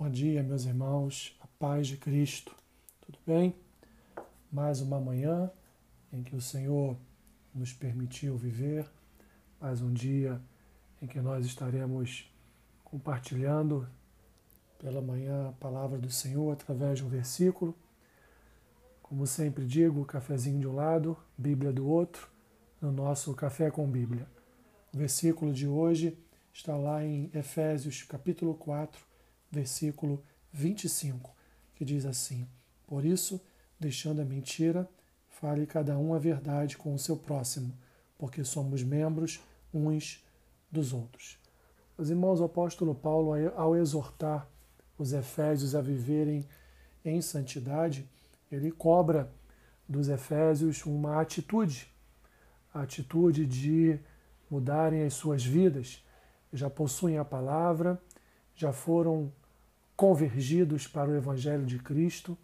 Bom dia, meus irmãos, a paz de Cristo. Tudo bem? Mais uma manhã em que o Senhor nos permitiu viver, mais um dia em que nós estaremos compartilhando pela manhã a palavra do Senhor através de um versículo. Como sempre digo, cafezinho de um lado, Bíblia do outro, no nosso Café com Bíblia. O versículo de hoje está lá em Efésios capítulo 4, versículo 25, que diz assim: Por isso, deixando a mentira, fale cada um a verdade com o seu próximo, porque somos membros uns dos outros. Os irmãos, o apóstolo Paulo, ao exortar os efésios a viverem em santidade, ele cobra dos efésios uma atitude, a atitude de mudarem as suas vidas, já possuem a palavra, já foram convergidos para o Evangelho de Cristo,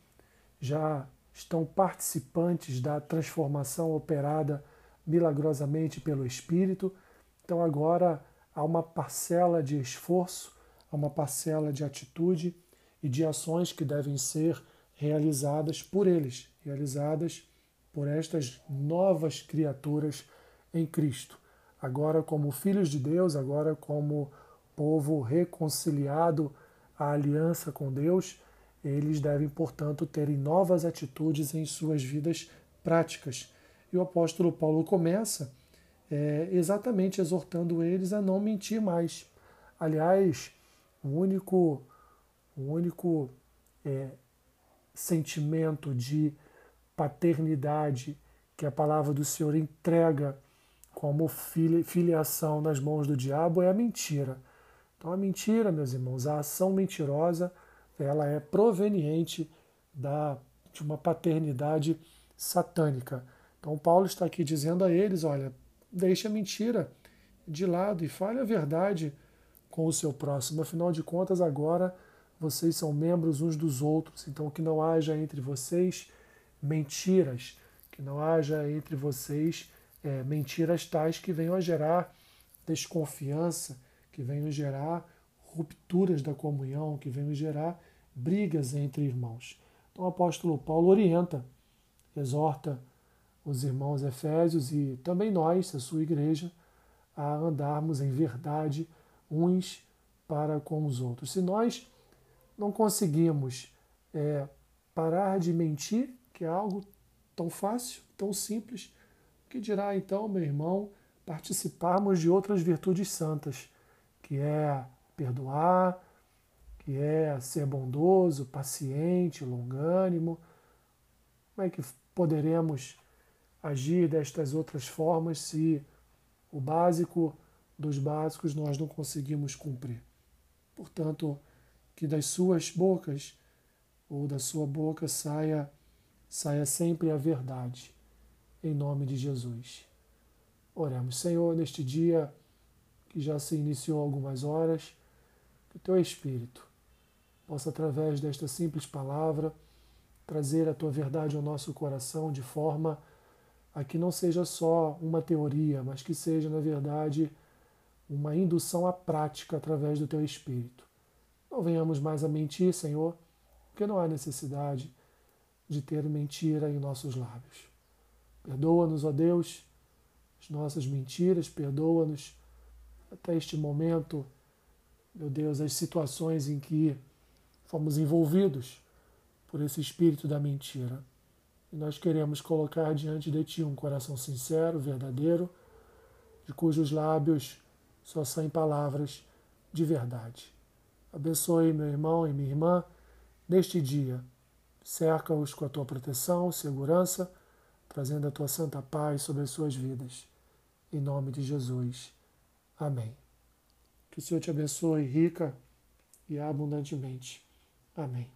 já estão participantes da transformação operada milagrosamente pelo Espírito. Então agora há uma parcela de esforço, há uma parcela de atitude e de ações que devem ser realizadas por eles, realizadas por estas novas criaturas em Cristo. Agora como filhos de Deus, agora como povo reconciliado a aliança com Deus, eles devem, portanto, terem novas atitudes em suas vidas práticas. E o apóstolo Paulo começa é, exatamente exortando eles a não mentir mais. Aliás, o único, o único é, sentimento de paternidade que a palavra do Senhor entrega como filiação nas mãos do diabo é a mentira. Então a mentira, meus irmãos, a ação mentirosa, ela é proveniente da, de uma paternidade satânica. Então Paulo está aqui dizendo a eles, olha, deixe a mentira de lado e fale a verdade com o seu próximo. Afinal de contas, agora vocês são membros uns dos outros, então que não haja entre vocês mentiras, que não haja entre vocês é, mentiras tais que venham a gerar desconfiança, que venham gerar rupturas da comunhão, que venham gerar brigas entre irmãos. Então o apóstolo Paulo orienta, exorta os irmãos efésios e também nós, a sua igreja, a andarmos em verdade uns para com os outros. Se nós não conseguimos é, parar de mentir, que é algo tão fácil, tão simples, que dirá então, meu irmão, participarmos de outras virtudes santas, que é perdoar, que é ser bondoso, paciente, longânimo. Como é que poderemos agir destas outras formas se o básico dos básicos nós não conseguimos cumprir? Portanto, que das suas bocas ou da sua boca saia saia sempre a verdade, em nome de Jesus. Oremos, Senhor, neste dia que já se iniciou há algumas horas, que o teu Espírito possa, através desta simples palavra, trazer a tua verdade ao nosso coração de forma a que não seja só uma teoria, mas que seja, na verdade, uma indução à prática através do teu Espírito. Não venhamos mais a mentir, Senhor, porque não há necessidade de ter mentira em nossos lábios. Perdoa-nos, ó Deus, as nossas mentiras, perdoa-nos até este momento, meu Deus, as situações em que fomos envolvidos por esse espírito da mentira. E nós queremos colocar diante de Ti um coração sincero, verdadeiro, de cujos lábios só saem palavras de verdade. Abençoe meu irmão e minha irmã neste dia. Cerca-os com a tua proteção, segurança, trazendo a tua santa paz sobre as suas vidas. Em nome de Jesus. Amém. Que o Senhor te abençoe rica e abundantemente. Amém.